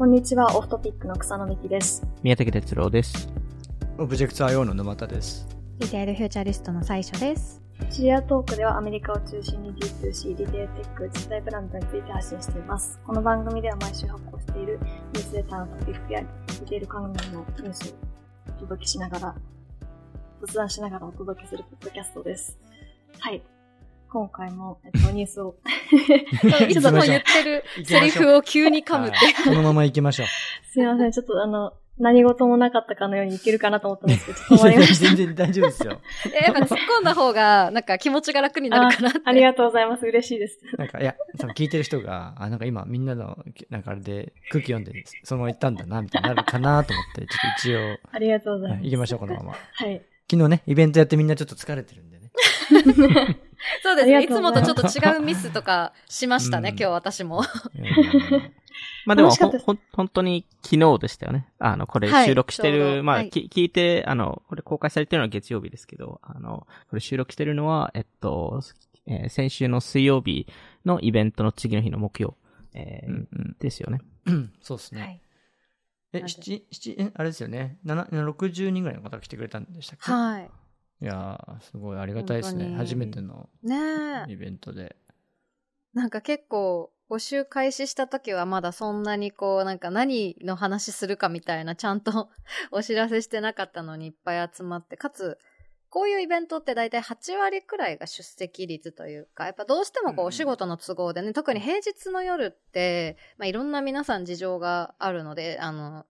こんにちは、オフトピックの草野美希です。宮武徹郎です。オブジェクト IO の沼田です。 Retail Futurist の最所です。リテールトークではアメリカを中心に D2C、リテールテック、実体ブランドについて発信しています。この番組では毎週発行しているニュースレターのトピックやリテール関連のニュースをお届けしながら、雑談しながらお届けするポッドキャストです。はい。今回も、えっと、ニュースを、いつも言ってるセリフを急に噛むって。はいこのまま行きましょう。すいません、ちょっとあの、何事もなかったかのようにいけるかなと思ったんですけど、ちょっと困りました。全然大丈夫ですよ。やっぱ突っ込んだ方が、なんか気持ちが楽になるかなって。ありがとうございます。嬉しいです。なんか、いや、多分聞いてる人が、あ、なんか今みんなの、なんかあれで空気読んで、そのまま行ったんだな、みたいになるかなと思って、ちょっと一応、ありがとうございます。はい行きましょう、このまま。はい。昨日ね、イベントやってみんなちょっと疲れてるんでね。そうですね。あいつもとちょっと違うミスとかしましたね、うん今日私も。う んまあでも、ほん、本当に昨日でしたよね。あの、これはい収録してちょうる、まあ、どはいき聞いて、あの、これ公開されてるのは月曜日ですけど、あの、これ収録してるのは、えっと、えー先週の水曜日のイベントの次の日の木曜、えーうんうんですよね。うん。そうですね。はい。え、七、七、え、あれですよね。七、60人ぐらいの方が来てくれたんでしたっけ？はい。いやー、すごいありがたいですね。初めての。イベントで。なんか結構、募集開始した時はまだそんなにこう、なんか何の話するかみたいな、ちゃんと お知らせしてなかったのにいっぱい集まって、かつ、こういうイベントって大体8割くらいが出席率というか、やっぱどうしてもこうんうお仕事の都合でね、特に平日の夜って、まあいろんな皆さん事情があるので、あの、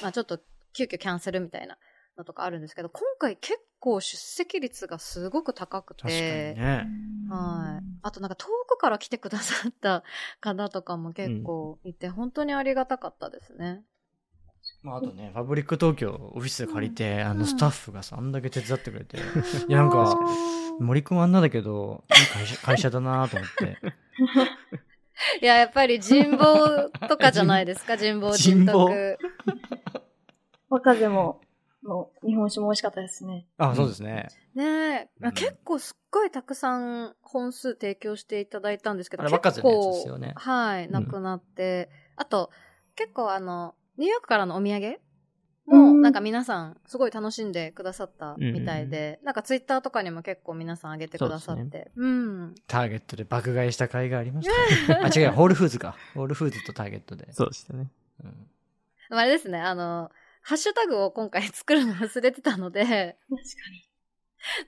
まあちょっと急遽キャンセルみたいなのとかあるんですけど、今回結構出席率がすごく高くて、確かにね。はい。あとなんか遠くから来てくださった方とかも結構いて、本当にありがたかったですね。まあ、あとね、ファブリック東京オフィス借りて、あの、うんスタッフがさ、あんだけ手伝ってくれて。いや、なんか、森くんあんなだけど、いい会社、会社だなと思って。いや、やっぱり人望とかじゃないですか、人望人人望徳。若でも、の日本酒も美味しかったですね。あ、そうですね。ねえ、うん結構すっごいたくさん本数提供していただいたんですけど、あれ結構、ですよねはい、んなくなって、あと、結構あの、ニューヨークからのお土産も、うんなんか皆さん、すごい楽しんでくださったみたいで、なんかツイッターとかにも結構皆さん上げてくださっそうて、うん。ターゲットで爆買いした甲斐がありましたね。あ、違う、ホールフーズか。ホールフーズとターゲットで。そうでしたね。うんあれですね、あの、ハッシュタグを今回作るの忘れてたので、確かに。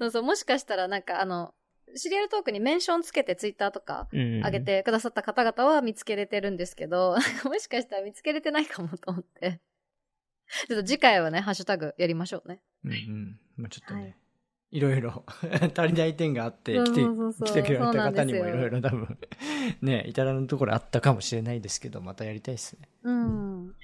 そうそう、もしかしたらなんかあの、シリアルトークにメンションつけてツイッターとかうん。上げてくださった方々は見つけれてるんですけど、もしかしたら見つけれてないかもと思って。ちょっと次回はね、ハッシュタグやりましょうね。うんうん。まあちょっとね、はいい、ろいろ 足りない点があって、来て、そうそうそう来てくれた方にもいろいろ多分、ね、至らぬところあったかもしれないですけど、またやりたいですね。うん。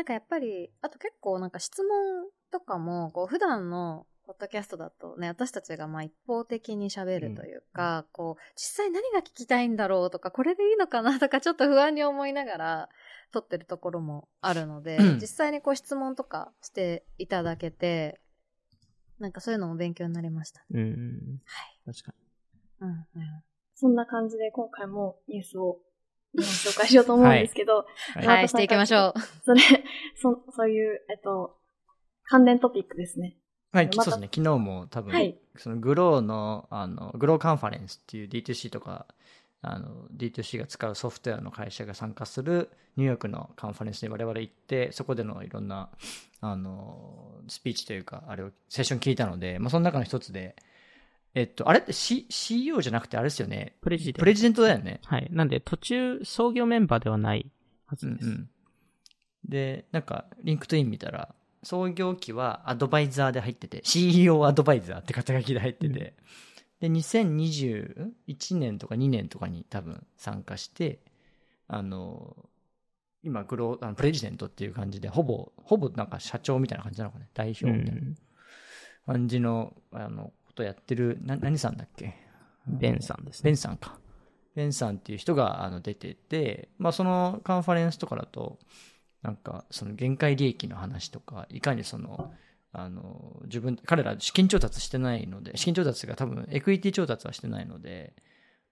なんかやっぱり、あと結構なんか質問とかも、こう普段のポッドキャストだとね、私たちがまあ一方的に喋るというか、こう、実際何が聞きたいんだろうとか、これでいいのかなとか、ちょっと不安に思いながら撮ってるところもあるので、うん実際にこう質問とかしていただけて、なんかそういうのも勉強になりました。うん。はい。確かうん、うん。そんな感じで今回もニュースを紹介しようと思うんですけど、はいはい、していきましょう。それ、そ、そういう、えっと、関連トピックですね。はい、そうですね。昨日も多分、はいそのグローの、あの、グローカンファレンスっていう D2C とか、あの、D2C が使うソフトウェアの会社が参加するニューヨークのカンファレンスに我々行って、そこでのいろんな、あの、スピーチというか、あれを、セッション聞いたので、まあ、その中の一つで、えっと、あれって C、CEO じゃなくてあれですよね。プレジデントプレジデントだよね。はい。なんで、途中、創業メンバーではないはずです。うんうん。で、なんか、リンクトイン見たら、創業期はアドバイザーで入ってて、CEO アドバイザーって肩書きで入ってて、で、2021年とか2年とかに多分参加して、あの、今、グロー、あのプレジデントっていう感じで、ほぼ、ほぼなんか社長みたいな感じなのかね。代表みたいな感じの、あの、ことやってる、な、何さんだっけ？ベンさんですね。ベンさんか。ベンさんっていう人があの出てて、まあそのカンファレンスとかだと、なんかその限界利益の話とか、いかにその、あの、自分、彼ら資金調達してないので、資金調達が多分エクイティ調達はしてないので、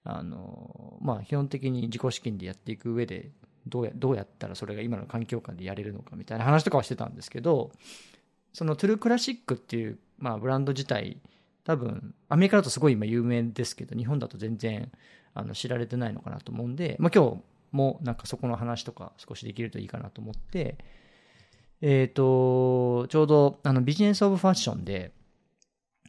あの、まあ基本的に自己資金でやっていく上でどうや、どうやったらそれが今の環境下でやれるのかみたいな話とかはしてたんですけど、そのトゥルークラシックっていう、まあブランド自体、多分、アメリカだとすごい今有名ですけど、日本だと全然、あの、知られてないのかなと思うんで、まあ今日もなんかそこの話とか少しできるといいかなと思って、えっ、と、ちょうど、あの、ビジネスオブファッションで、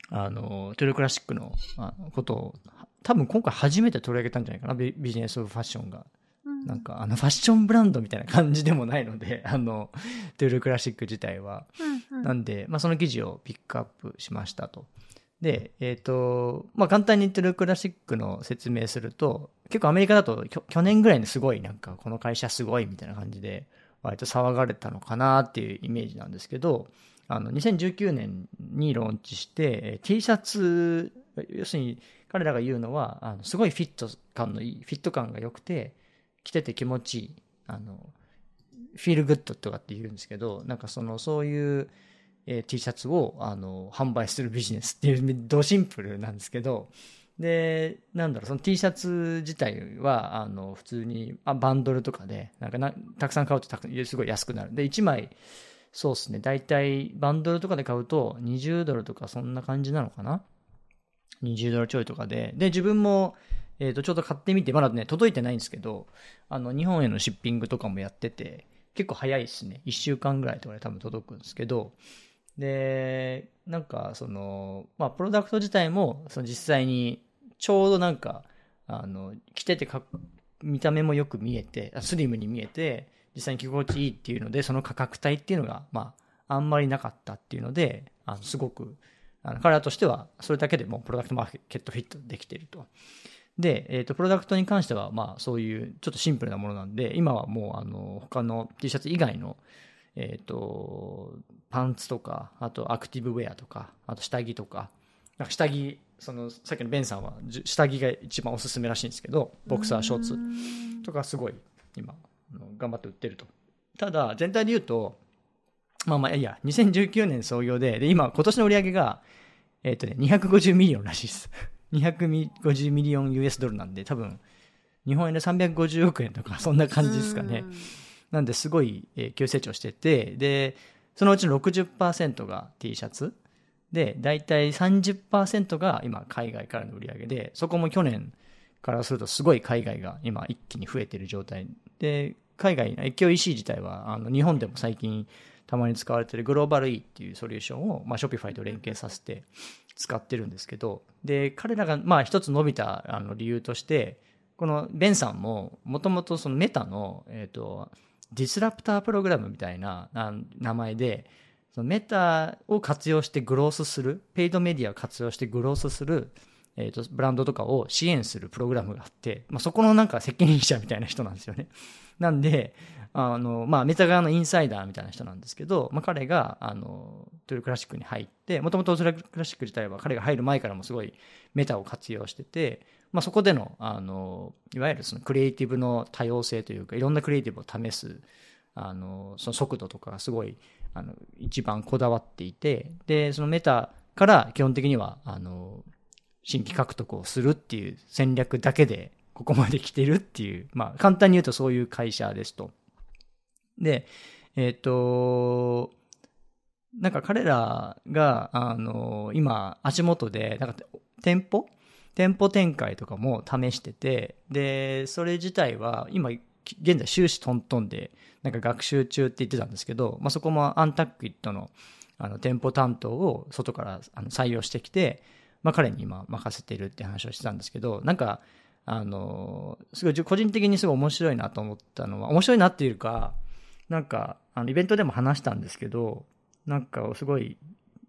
あの、トゥルークラシックのあのことを、多分今回初めて取り上げたんじゃないかな、ビビジネスオブファッションが。なんか、あの、ファッションブランドみたいな感じでもないので、あの、トゥルークラシック自体は。うんうんなんで、まあ、その記事をピックアップしましたと。で、えっ、と、まあ、簡単にトゥルークラシックの説明すると、結構アメリカだと去年ぐらいにすごいなんか、この会社すごいみたいな感じで、割と騒がれたのかなっていうイメージなんですけど、あの、2019年にローンチして、えー T シャツ、要するに彼らが言うのは、あのすごいフィット感のいい、フィット感が良くて、着てて気持ちいい、あの、フィールグッドとかって言うんですけど、なんかその、そういう、えー T シャツを、あの、販売するビジネスっていう、ドシンプルなんですけど、で、なんだろう、その T シャツ自体は、あの、普通に、あバンドルとかで、なんかな、たくさん買うとたくすごい安くなる。で、1枚、そうですね、大体、バンドルとかで買うと、20ドルとかそんな感じなのかな ?20 ドルちょいとかで。で、自分も、えっ、と、ちょうど買ってみて、まだね、届いてないんですけど、あの、日本へのシッピングとかもやってて、結構早いですね。1週間ぐらいとかで多分届くんですけど、で、なんか、その、まあ、プロダクト自体も、その実際に、ちょうどなんか、あの、着ててか見た目もよく見えて、スリムに見えて、実際に着心地いいっていうので、その価格帯っていうのが、まあ、あんまりなかったっていうので、あの、すごく、あの彼らとしては、それだけでもプロダクトマーケットフィットできてると。で、えっ、と、プロダクトに関しては、まあ、そういう、ちょっとシンプルなものなんで、今はもう、あの、他の T シャツ以外の、えっ、と、パンツとか、あとアクティブウェアとか、あと下着とか、なんか下着、その、さっきのベンさんは、下着が一番おすすめらしいんですけど、ボクサーショーツとかすごい、今、頑張って売ってると。ただ、全体で言うと、まあまあ、いや、2019年創業で、で、今、今年の売り上げが、えっ、とね、250ミリオンらしいです。250ミリオン US ドルなんで、多分、日本円で350億円とか、そんな感じですかね。なんで、すごい、急成長してて、で、そのうちの60%が T シャツ。で、大体30%が今、海外からの売り上げで、そこも去年からするとすごい海外が今一気に増えている状態。で、海外の越境 EC 自体は、あの、日本でも最近たまに使われているグローバル E っていうソリューションを、まあ、Shopify と連携させて使ってるんですけど、で、彼らが、まあ、一つ伸びたあの理由として、このベンさんも、もともとそのメタの、えっ、と、ディスラプタープログラムみたいな名前で、そのメタを活用してグロースする、ペイドメディアを活用してグロースする、えっ、と、ブランドとかを支援するプログラムがあって、まあ、そこのなんか責任者みたいな人なんですよね。なんで、あの、まあ、メタ側のインサイダーみたいな人なんですけど、まあ、彼が、あの、トゥルクラシックに入って、もともとトゥルクラシック自体は彼が入る前からもすごいメタを活用してて、まあ、そこでの、あの、いわゆるそのクリエイティブの多様性というか、いろんなクリエイティブを試す、あの、その速度とかがすごい、あの、一番こだわっていて、で、そのメタから基本的には、あの、新規獲得をするっていう戦略だけで、ここまで来てるっていう、まあ、簡単に言うとそういう会社ですと。で、えっ、と、なんか彼らが、あの、今、足元で、なんか、店舗店舗展開とかも試してて、で、それ自体は、今、現在終始トントンで、なんか学習中って言ってたんですけど、まあ、そこもアンタックイットの、あの、店舗担当を外からあの採用してきて、まあ、彼に今任せてるって話をしてたんですけど、なんか、あの、すごい個人的にすごい面白いなと思ったのは、面白いなっていうか、なんか、あの、イベントでも話したんですけど、なんかすごい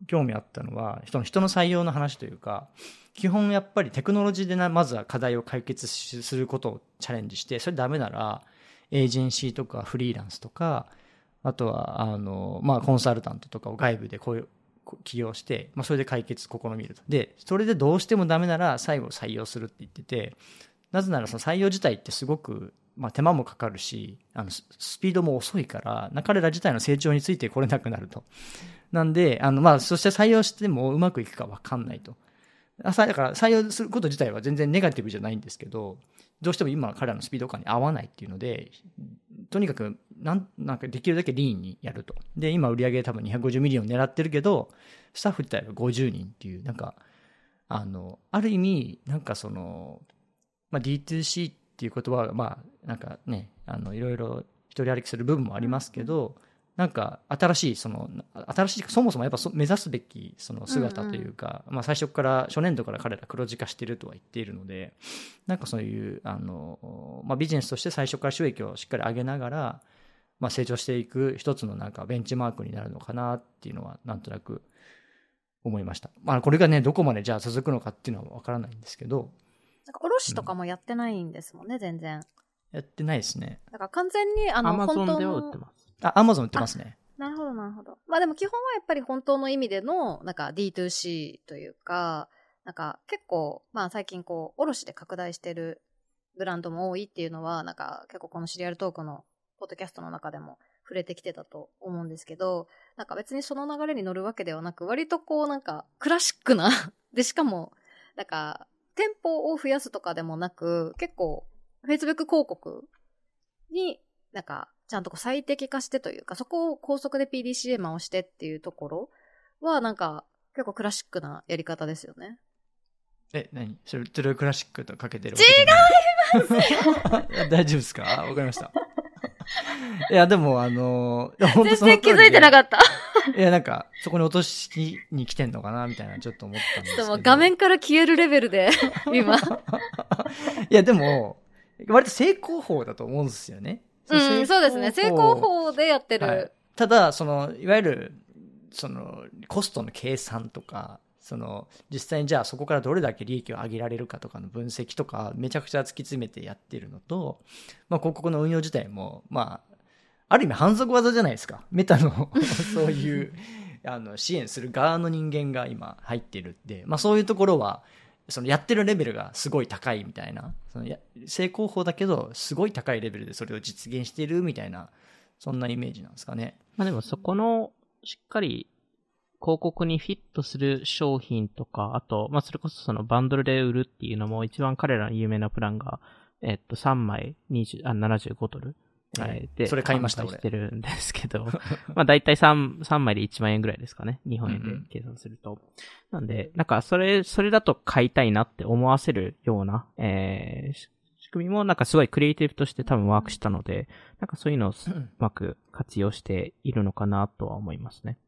興味あったのは、人の人の採用の話というか、基本やっぱりテクノロジーでな、まずは課題を解決することをチャレンジして、それダメなら、エージェンシーとかフリーランスとか、あとは、あの、まあ、コンサルタントとかを外部でこういう、起業して、まあ、それで解決試みると。で、それでどうしてもダメなら最後採用するって言ってて、なぜならその採用自体ってすごく、まあ、手間もかかるし、あの、スピードも遅いから、彼ら自体の成長についてこれなくなると。なんで、あの、まあ、そして採用してもうまくいくかわかんないと。だから採用すること自体は全然ネガティブじゃないんですけど、どうしても今彼らのスピード感に合わないっていうので、とにかくなん、なんかできるだけリーンにやると。で、今売り上げ多分250ミリオン狙ってるけど、スタッフ自体は50人っていう、なんか、あの、ある意味、なんかその、まあ、D2C ってていう言葉が、まあ、なんかね、あの、いろいろ一人歩きする部分もありますけど、なんか新しいその新しいそもそもやっぱ目指すべきその姿というか、まあ、最初から初年度から彼ら黒字化してるとは言っているのでなんかそういうあの、まあ、ビジネスとして最初から収益をしっかり上げながら、まあ、成長していく一つのなんかベンチマークになるのかなっていうのはなんとなく思いました。まあ、これがねどこまでじゃあ続くのかっていうのは分からないんですけどなんか卸とかもやってないんですもんね、全然。やってないですね。だから完全に、あの、アマゾ本当ンでは売のってます。あ、アマゾン売ってますね。なるほど、なるほど。まあでも基本はやっぱり本当の意味での、なんか D2C というか、なんか結構、まあ最近こう、卸で拡大してるブランドも多いっていうのは、なんか結構このシリアルトークのポッドキャストの中でも触れてきてたと思うんですけど、なんか別にその流れに乗るわけではなく、割とこうなんかクラシックな、でしかも、なんか店舗を増やすとかでもなく、結構 Facebook 広告になんか、ちゃんとこう最適化してというか、そこを高速で PDCA 回してっていうところは、なんか、結構クラシックなやり方ですよね。え、何？それ、トゥルークラシックとかけてる違います 大丈夫ですか？あわかりました。いや、でも、あの、全然気づいてなかった。いや、なんか、そこに落としに来てんのかなみたいな、ちょっと思ったんですけど。ちょっともう画面から消えるレベルで、今。いや、でも、割と成功法だと思うんですよね。うん、そうですね。成功法でやってる。はいただ、その、いわゆる、その、コストの計算とか、その、実際にじゃあそこからどれだけ利益を上げられるかとかの分析とか、めちゃくちゃ突き詰めてやってるのと、まあ、広告の運用自体も、まあ、ある意味反則技じゃないですか。メタの そういう、あの、支援する側の人間が今入ってるって、まあそういうところは、そのやってるレベルがすごい高いみたいな、そのや成功法だけど、すごい高いレベルでそれを実現してるみたいな、そんなイメージなんですかね。まあでもそこの、しっかり、広告にフィットする商品とか、あと、まあそれこそそのバンドルで売るっていうのも一番彼らの有名なプランが、えっと、3枚20あ75ドル。はいえーで、それ買いました販売してるんですけど、まあ大体 3, 3枚で1万円ぐらいですかね。日本円で計算すると。なんで、なんかそれ、それだと買いたいなって思わせるような、えー、し仕組みもなんかすごいクリエイティブとして多分ワークしたので、なんかそういうのをうまく活用しているのかなとは思いますね。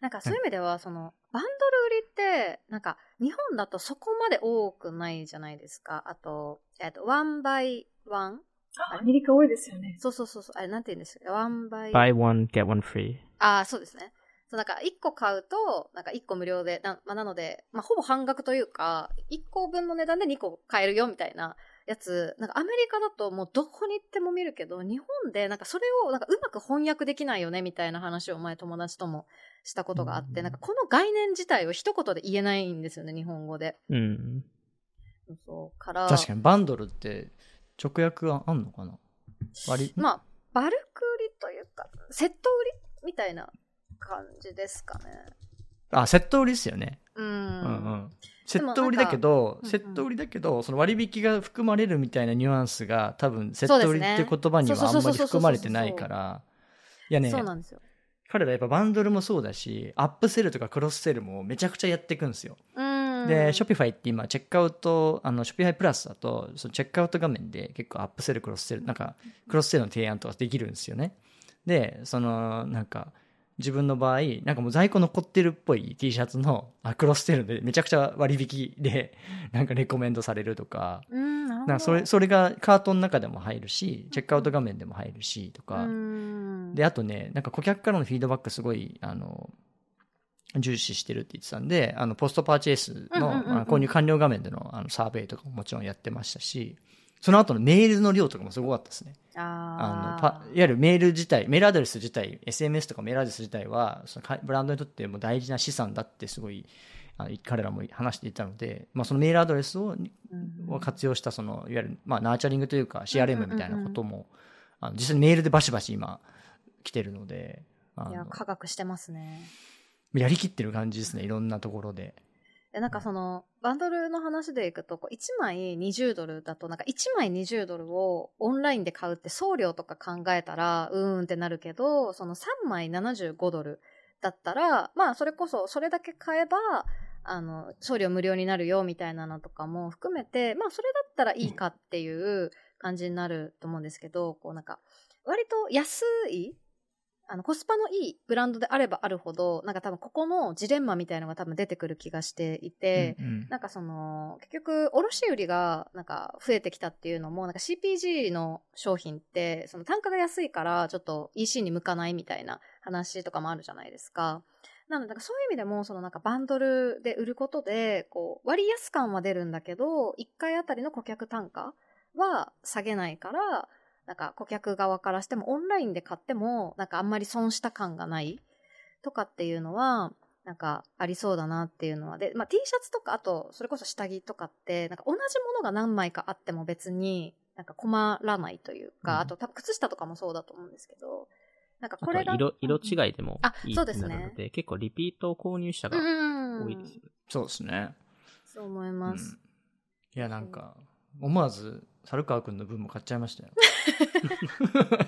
なんかそういう意味では、その、バンドル売りって、なんか、日本だとそこまで多くないじゃないですか。あと、えっと、ワンバイワンアメリカ多いですよね。そうそうそうそう。あれ、なんて言うんです？かワンバイ buy one, get one free. ああ、そうですね。そう、なんか、1個買うと、なんか1個無料で、な,、まあ、なので、まあ、ほぼ半額というか、1個分の値段で2個買えるよ、みたいなやつ、なんかアメリカだともうどこに行っても見るけど、日本でなんかそれをなんかうまく翻訳できないよね、みたいな話を前友達ともしたことがあって、うんなんかこの概念自体を一言で言えないんですよね、日本語で。うん。そう、から、確かに、バンドルって直訳はあんのかな？割り、まあ、バルク売りというか、セット売りみたいな感じですかね。あ、セット売りですよね。うん。うんうん。セット売りだけど、セット売りだけど、その割引が含まれるみたいなニュアンスが多分、セット売りって言葉にはあんまり含まれてないから、いやね、そうなんですよ。彼らやっぱバンドルもそうだし、アップセルとかクロスセルもめちゃくちゃやっていくんですよ。うん。で、 Shopify って今、チェックアウト、あの、 Shopify Plus だと、そのチェックアウト画面で結構アップセル、クロスセル、なんか、クロスセルの提案とかできるんですよね。で、その、なんか、自分の場合、なんかもう在庫残ってるっぽい T シャツの、あクロスセルでめちゃくちゃ割引で、なんかレコメンドされるとか、うん。なんかそれ、それがカートの中でも入るし、チェックアウト画面でも入るし、とか、うんで、あとね、なんか顧客からのフィードバックすごい、あの、重視してるって言ってたんで、あの、ポストパーチェイスの、うんうんうんうん。あの購入完了画面でのあのサーベイとかももちろんやってましたし、その後のメールの量とかもすごかったですね。ああのパいわゆるメール自体、メールアドレス自体、SMS とかメールアドレス自体は、そのかブランドにとっても大事な資産だってすごい、あの彼らも話していたので、まあ、そのメールアドレスをを活用したそのいわゆる、まあ、ナーチャリングというか CRM みたいなことも、あの実際にメールでバシバシ今来てるのでいや、科学してますね。やりきってる感じですねいろんなところで。で、なんかその、バンドルの話でいくと、こう1枚20ドルだと、なんか1枚20ドルをオンラインで買うって送料とか考えたら、うーんってなるけど、その3枚75ドルだったら、まあそれこそ、それだけ買えば、あの、送料無料になるよみたいなのとかも含めて、まあそれだったらいいかっていう感じになると思うんですけど、こうなんか、割と安いあの、コスパのいいブランドであればあるほど、なんか多分ここのジレンマみたいのが多分出てくる気がしていて、うんうんなんかその、結局、卸売がなんか増えてきたっていうのも、なんか CPG の商品って、その単価が安いからちょっと EC に向かないみたいな話とかもあるじゃないですか。なので、そういう意味でも、そのなんかバンドルで売ることで、こう、割安感は出るんだけど、1回あたりの顧客単価は下げないから、なんか顧客側からしてもオンラインで買っても、なんかあんまり損した感がないとかっていうのは、なんかありそうだなっていうのは。で、まあ T シャツとか、あと、それこそ下着とかって、なんか同じものが何枚かあっても別になんか困らないというか、うんあと多分靴下とかもそうだと思うんですけど、なんかあことれが。色、色違いいでもあいいそうですねなるので、結構リピート購入者がうん。多いですよね。そうですね。そう思います。うんいや、なんか、思わず、猿川くんの分も買っちゃいましたよ。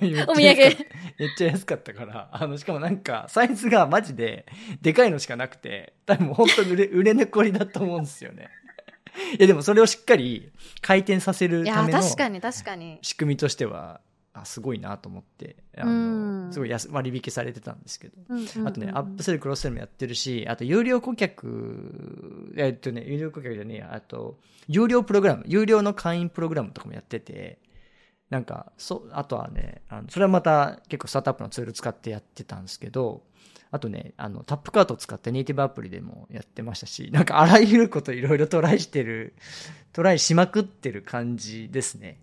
お土産 めっちゃ安かったから、あの、しかもなんか、サイズがマジで、でかいのしかなくて、多分本当に売れ、売れ残りだと思うんですよね。いや、でもそれをしっかり回転させるいや、ための確かに確かに。仕組みとしては、あ、すごいなと思って、あうんの、すごい安割引されてたんですけど。あとね、アップセル、クロスセルもやってるし、あと、有料顧客、えっとね、有料顧客じゃねえや、あと、有料プログラム、有料の会員プログラムとかもやってて、なんか、そ、あとはね、あのそれはまた結構スタートアップのツール使ってやってたんですけど、あとね、あの、タップカートを使ってネイティブアプリでもやってましたし、なんかあらゆることいろいろトライしてる、トライしまくってる感じですね。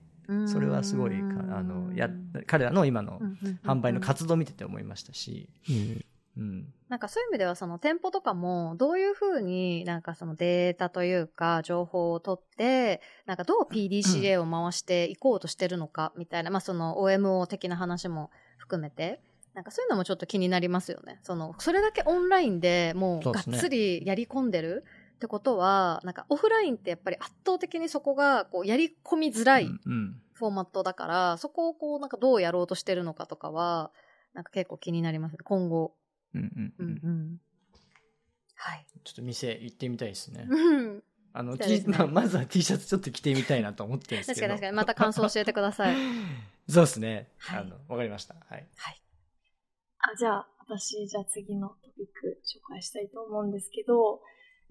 それはすごいか、あの、や、彼らの今の販売の活動を見てて思いましたし、うんうん。なんかそういう意味ではその店舗とかもどういうふうになんかそのデータというか情報を取ってなんかどう PDCA を回していこうとしてるのかみたいな、まあその OMO 的な話も含めてなんかそういうのもちょっと気になりますよね。そのそれだけオンラインでもうがっつりやり込んでるってことはなんかオフラインってやっぱり圧倒的にそこがこうやり込みづらいうんうん。フォーマットだから、そこをこうなんかどうやろうとしてるのかとかはなんか結構気になりますね。今後。うんうんううんん。うん。はい。ちょっと店行ってみたいですね。うん。あの、ねまあ、まずは T シャツちょっと着てみたいなと思ってるんですけど。確かに確かに。また感想教えてください。そうですね。はいあの、わかりました。はい。あ、じゃあ、私、じゃあ次のトピック紹介したいと思うんですけど、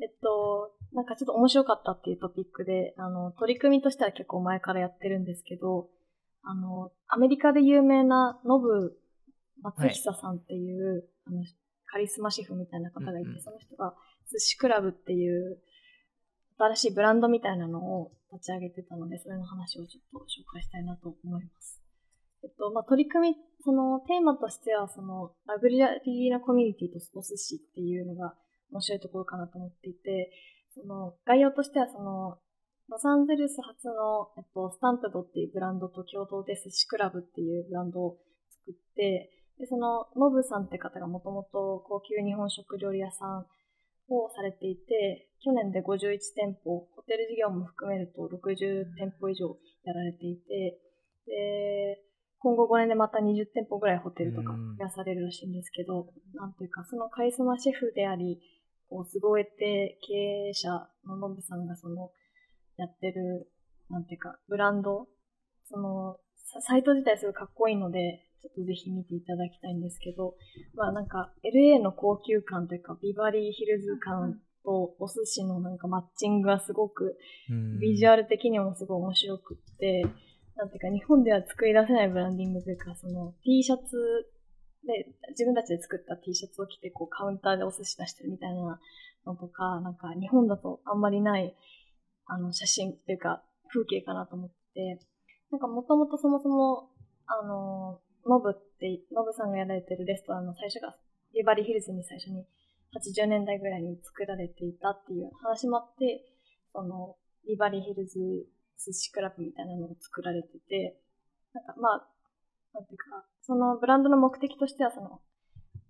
えっと、なんかちょっと面白かったっていうトピックで、あの、取り組みとしては結構前からやってるんですけど、あの、アメリカで有名なノブ松久さんっていう、あの、カリスマシェフみたいな方がいて、うんうんその人が寿司クラブっていう新しいブランドみたいなのを立ち上げてたので、それの話をちょっと紹介したいなと思います。えっと、まあ、取り組み、そのテーマとしては、その、ラグジュアリーなコミュニティとお寿司っていうのが面白いところかなと思っていて、その、概要としては、その、ロサンゼルス発の、えっと、スタンプドっていうブランドと共同で寿司クラブっていうブランドを作って、で、その、ノブさんって方がもともと高級日本食料理屋さんをされていて、去年で51店舗、ホテル事業も含めると60店舗以上やられていて、で、今後5年でまた20店舗ぐらいホテルとかうん。増やされるらしいんですけど、なんていうか、そのカリスマシェフであり、こう、凄えて経営者のノブさんがその、やってる、なんていうか、ブランド、その、ササイト自体すごいかっこいいので、ちょっとぜひ見ていただきたいんですけど、まあなんか、LA の高級感というか、ビバリーヒルズ感とお寿司のなんかマッチングがすごく、ビジュアアル的にもすごい面白くって、なんていうか、日本では作り出せないブランディングというか、その T シャツで、自分たちで作った T シャツを着て、こうカウンターでお寿司出してるみたいなのとか、なんか日本だとあんまりない、あの、写真というか、風景かなと思って、なんかもともとそもそも、あの、ノブって、ノブさんがやられてるレストランの最初が、ビバリーヒルズに最初に80年代ぐらいに作られていたっていう話もあって、その、ビバリーヒルズ寿司クラブみたいなのを作られてて、なんかまあ、なんていうか、そのブランドの目的としてはその、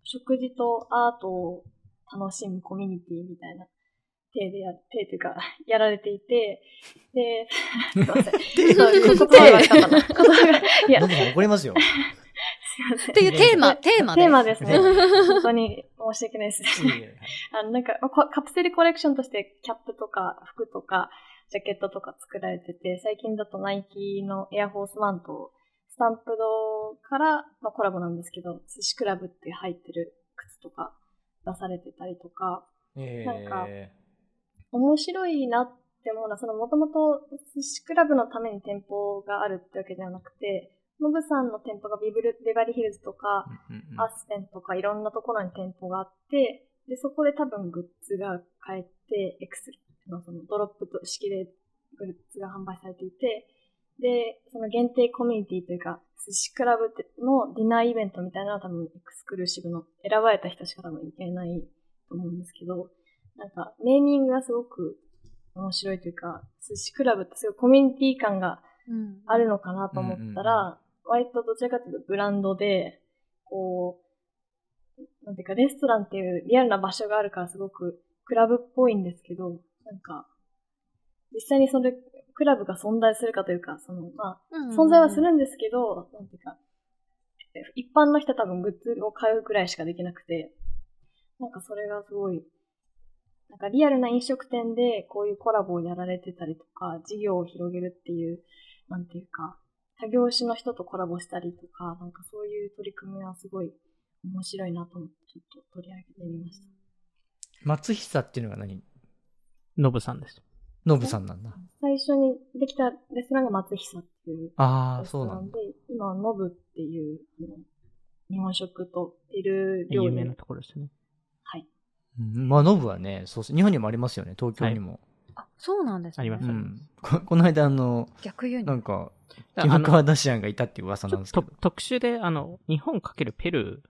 食事とアートを楽しむコミュニティみたいな手でや、手というか、やられていて、で、すいません。手そういう言葉が悪かったな。言葉が、いや、ノブさん怒りますよ。すいませんっていうテーマ、テーマです。テーマですね。本当に申し訳ないです。あの、なんか、こカプセルコレクションとしてキャップとか服とかジャケットとか作られてて、最近だとナイキのエアフォースワンとスタンプドからのコラボなんですけど、寿司クラブって入ってる靴とか出されてたりとか、えなんかえ面白いなって思うのは、そのもともと寿司クラブのために店舗があるってわけではなくて、ノブさんの店舗がビブルビバリーヒルズとか、アスペンとかいろんなところに店舗があって、で、そこで多分グッズが買えて、エクスのそのドロップと式でグッズが販売されていて、で、その限定コミュニティというか、寿司クラブのディナーイベントみたいなのは多分エクスクルーシブの選ばれた人しか多分行けないと思うんですけど、なんかネーミングがすごく面白いというか、寿司クラブってすごいコミュニティ感があるのかなと思ったら、割とどちらかというとブランドで、こう、なんていうか、レストランっていうリアルな場所があるからすごくクラブっぽいんですけど、なんか、実際にそれ、クラブが存在するかというか、その、まあ、存在はするんですけど、なんていうか、一般の人は多分グッズを買うくらいしかできなくて、なんかそれがすごい、なんかリアルな飲食店でこういうコラボをやられてたりとか、事業を広げるっていう、なんていうか、他業種の人とコラボしたりとか、なんかそういう取り組みはすごい面白いなと思って、ちょっと取り上げてみました。松久っていうのが何？ノブさんです。ノブさんなんだ。最初にできたレストランが松久っていうああ、レスそうなんで、今はノブっていう、日本食とペルー料理有名なところですね。はい。うんまあ、ノブはね、そう日本にもありますよね、東京にも。あ、そうなんですね。ありますうん。ここの間、あの、逆輸入。なんか、あキムカワダシアンがいたっていう噂なんですけど。と特殊で、あの、日本かけるペル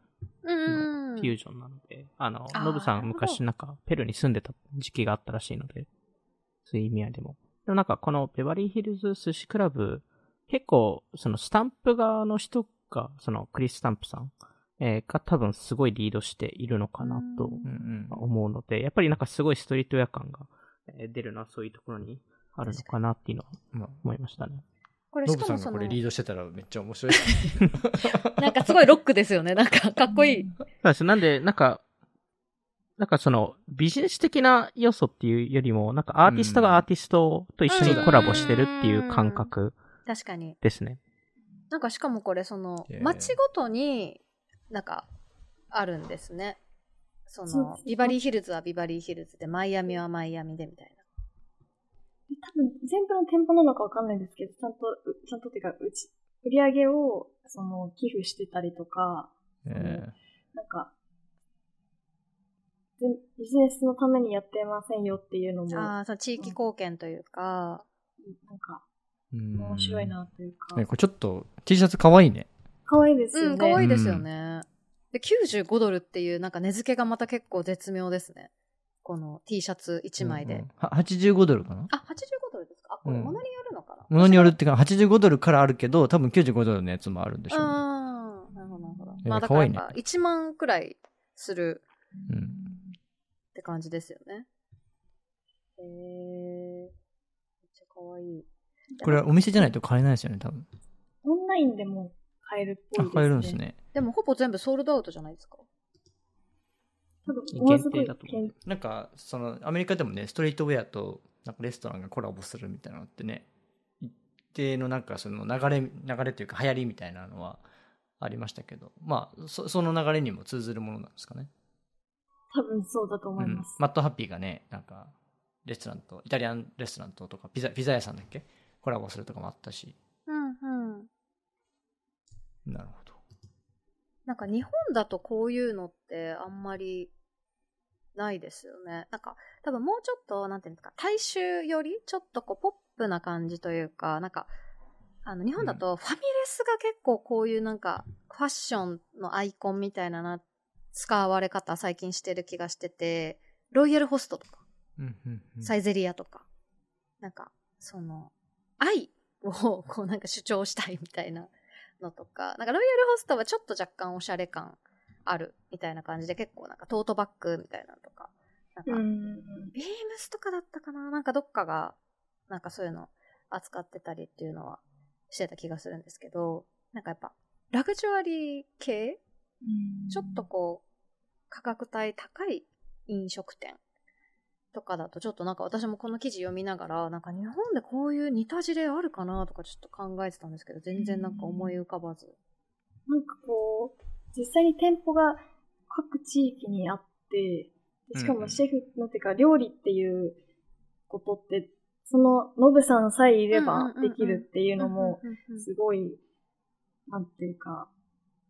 うんーフュージョンなので、あの、ノブさん昔なんかペルーに住んでた時期があったらしいので、そういう意味合いでも。でもなんかこのベバリーヒルズ寿司クラブ、結構そのスタンプ側の人が、そのクリス・スタンプさん、えーが多分すごいリードしているのかなとうんうんうん。思うので、やっぱりなんかすごいストリートウェア感がえー出るのはそういうところにあるのかなっていうのはまあ、思いましたね。これノしかもそのブさんがこれ、リードしてたらめっちゃ面白いですね。なんかすごいロックですよね。なんかかっこいい。そうです。なんで、なんか、なんかその、ビジネス的な要素っていうよりも、なんかアーティストがアーティストと一緒にコラボしてるっていう感覚確かに。ですね。なんかしかもこれその街ごとになんかあるんですね。そのビバリーヒルズはビバリーヒルズで、マイアミはマイアミでみたいで多分全部の店舗なのかわかんないですけど、ちゃんと、うちゃんとっていうか、うち、売り上げを、その、寄付してたりとか、えなんか、全ビジネスのためにやってませんよっていうのも、な。あなあ、その地域貢献というか、んか、ーうん面白いなというか、ねこれちょっと T シャツかわいいね。可愛いですよね。うん、可愛いですよね。で、95ドルっていうなんか値付けがまた結構絶妙ですね。この T シャツ1枚で。うんうんは85ドルかな？あ、85ドルですか？あ、これうん物によるのかな？ものによるっていうか、85ドルからあるけど、多分95ドルのやつもあるんでしょうね。ああ、なるほど、なるほど。えーまあだからやっ可愛ぱ1万くらいするうん。って感じですよね。へえー。めっちゃ可愛い。これはお店じゃないと買えないですよね、多分。オンラインでも買えるっぽいです、ね。あ、買えるんです。ね。でもほぼ全部ソールドアウトじゃないですか。多分、限定だと思う限なんか、その、アメリカでもね、ストリートウェアと、なんかレストランがコラボするみたいなのってね、一定のなんかその流れ、流れというか流行りみたいなのはありましたけど、まあ、そその流れにも通ずるものなんですかね。多分そうだと思います。うんマットハッピーがね、なんか、レストランと、イタリアンレストランととか、ピザ、ピザ屋さんだっけ？コラボするとかもあったし。うんうん。なるほど。なんか日本だとこういうのってあんまりないですよね。なんか多分もうちょっと、なんていうんですか、大衆よりちょっとこうポップな感じというか、なんか、あの日本だとファミレスが結構こういうなんかファッションのアイコンみたいなな使われ方最近してる気がしてて、ロイヤルホストとか、うんうんうんサイゼリアとか、なんか、その、愛をこうなんか主張したいみたいなのとか、なんかロイヤルホストはちょっと若干おしゃれ感あるみたいな感じで結構なんかトートバッグみたいなのとかなんか、うん。ビームスとかだったかな？なんかどっかが、なんかそういうの扱ってたりっていうのはしてた気がするんですけど、なんかやっぱ、ラグジュアリー系ちょっとこう、価格帯高い飲食店とかだと、ちょっとなんか私もこの記事読みながら、なんか日本でこういう似た事例あるかなとかちょっと考えてたんですけど、全然なんか思い浮かばず。なんかこう、実際に店舗が各地域にあって、でしかもシェフ、なんていうか、料理っていうことって、その、ノブさんさえいればできるっていうのも、すごい、なんていうか、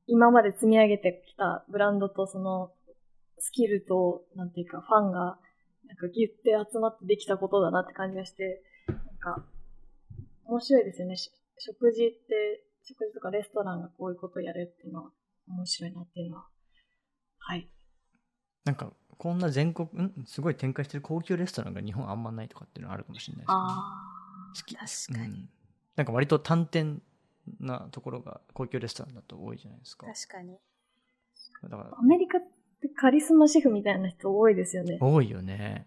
今まで積み上げてきたブランドとその、スキルと、なんていうか、ファンが、なんかギュって集まってできたことだなって感じがして、なんか、面白いですよね。し食事って、食事とかレストランがこういうことをやるっていうのは面白いなっていうのは。はい。なんか、こんな全国、ん？すごい展開してる高級レストランが日本あんまないとかっていうのはあるかもしれないですね。あ好き確かにうんなんか割と単点なところが高級レストランだと多いじゃないですか。確かに。だからあ。アメリカってカリスマシェフみたいな人多いですよね。多いよね。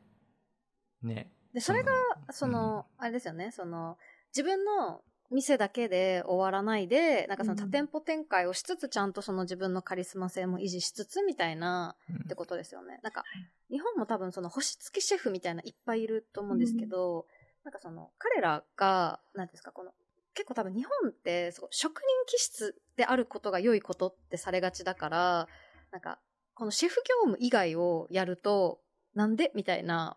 ね。で、それが、その、あれですよね、その、自分の店だけで終わらないで、なんかその多店舗展開をしつつ、ちゃんとその自分のカリスマ性も維持しつつみたいな、うんってことですよね。なんか、日本も多分その星付きシェフみたいないっぱいいると思うんですけど、なんかその、彼らが、なんていうんですか、この、結構多分日本って、すごい職人気質であることが良いことってされがちだから、なんか、このシェフ業務以外をやると、なんでみたいな、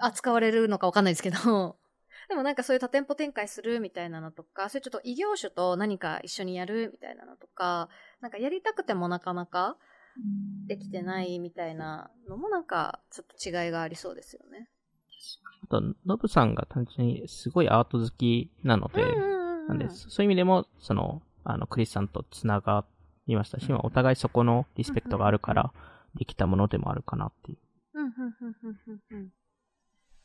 扱われるのかわかんないですけど、でもなんかそういう多店舗展開するみたいなのとか、そういうちょっと異業種と何か一緒にやるみたいなのとか、なんかやりたくてもなかなかできてないみたいなのもなんかちょっと違いがありそうですよね。あと、ノブさんが単純にすごいアート好きなので、なんで、そういう意味でも、その、あの、クリスさんとつながりましたし、まあお互いそこのリスペクトがあるから、できたものでもあるかなっていう。うん、うん、うん、うん、うん、うん。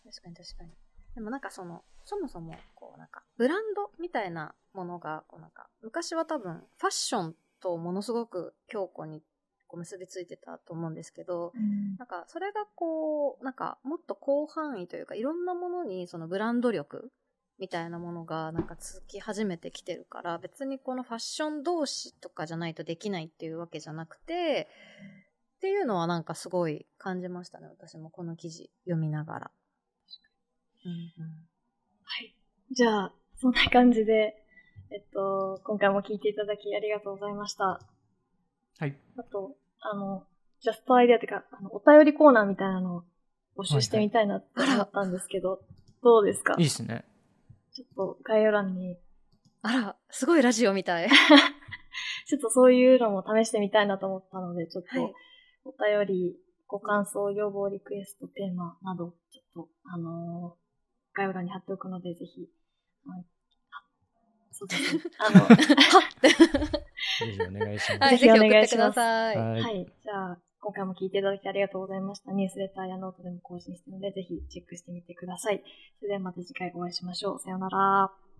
確かに確かに。でもなんかその、そもそも、こうなんか、ブランドみたいなものが、こうなんか、昔は多分、ファッションとものすごく強固にこう結びついてたと思うんですけど、なんか、それがこう、なんか、もっと広範囲というか、いろんなものに、そのブランド力みたいなものが、なんか続き始めてきてるから、別にこのファッション同士とかじゃないとできないっていうわけじゃなくて、っていうのはなんかすごい感じましたね、私もこの記事読みながら。うんうんはい。じゃあ、そんな感じで、えっと、今回も聞いていただきありがとうございました。はい。あと、あの、ジャストアイデアっていうか、あの、お便りコーナーみたいなのを募集してみたいなって思ったんですけど、どうですか？いいですね。ちょっと概要欄に、あら、すごいラジオみたい。ちょっとそういうのも試してみたいなと思ったので、ちょっはい。とお便り、ご感想、要望、リクエスト、テーマなど、ちょっと、あのー概要欄に貼っておくので、ぜひ、はい。あ そうですね。あの、ぜひお願いします。はい、ぜひ送ってくだ願いしますさい。はいはい。じゃあ、今回も聞いていただきありがとうございました。ニュースレターやノートでも更新してるので、ぜひチェックしてみてください。それではまた次回お会いしましょう。さようなら。